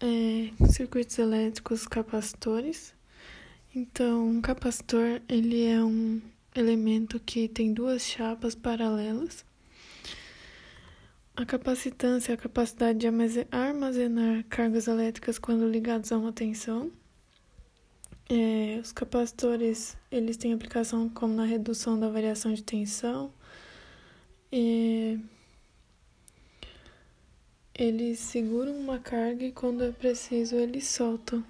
é, circuitos elétricos capacitores. Então, um capacitor ele é um elemento que tem duas chapas paralelas. A capacitância é a capacidade de armazenar cargas elétricas quando ligados a uma tensão. É, os capacitores eles têm aplicação como na redução da variação de tensão. É, eles seguram uma carga e quando é preciso eles soltam.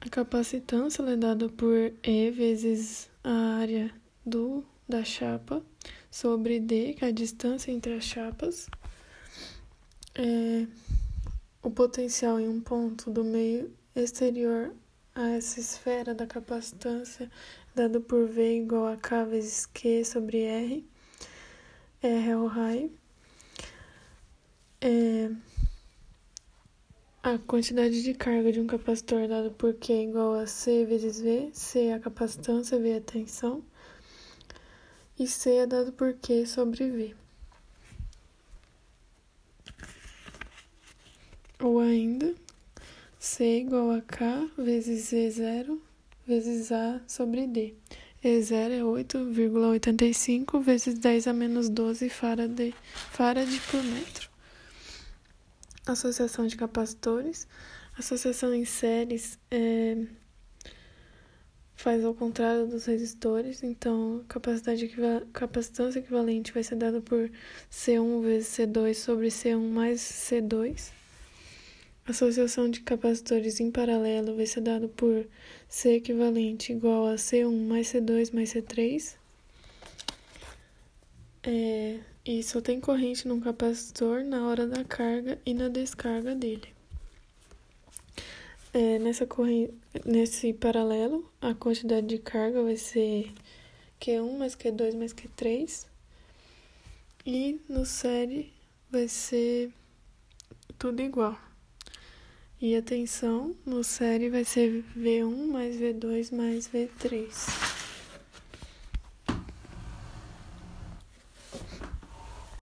A capacitância é dada por E vezes a área do da chapa sobre D, que é a distância entre as chapas. É, o potencial em um ponto do meio exterior a essa esfera da capacitância dado por V igual a K vezes Q sobre R. R é o raio. É, a quantidade de carga de um capacitor dado por Q é igual a C vezes V. C é a capacitância, V é a tensão. E C é dado por Q sobre V. Ou ainda, C igual a K vezes E0 vezes A sobre D. E0 é 8,85 vezes 10 a menos 12 farad, farad por metro. Associação de capacitores. Associação em séries é, faz ao contrário dos resistores, então capacidade capacitância equivalente vai ser dada por C1 vezes C2 sobre C1 mais C2. Associação de capacitores em paralelo vai ser dado por C equivalente igual a C1 mais C2 mais C3. É, e só tem corrente num capacitor na hora da carga e na descarga dele. É, nessa corrente, nesse paralelo, a quantidade de carga vai ser Q1 mais Q2 mais Q3. E no série vai ser tudo igual. E a tensão no série vai ser V1 mais V2 mais V3.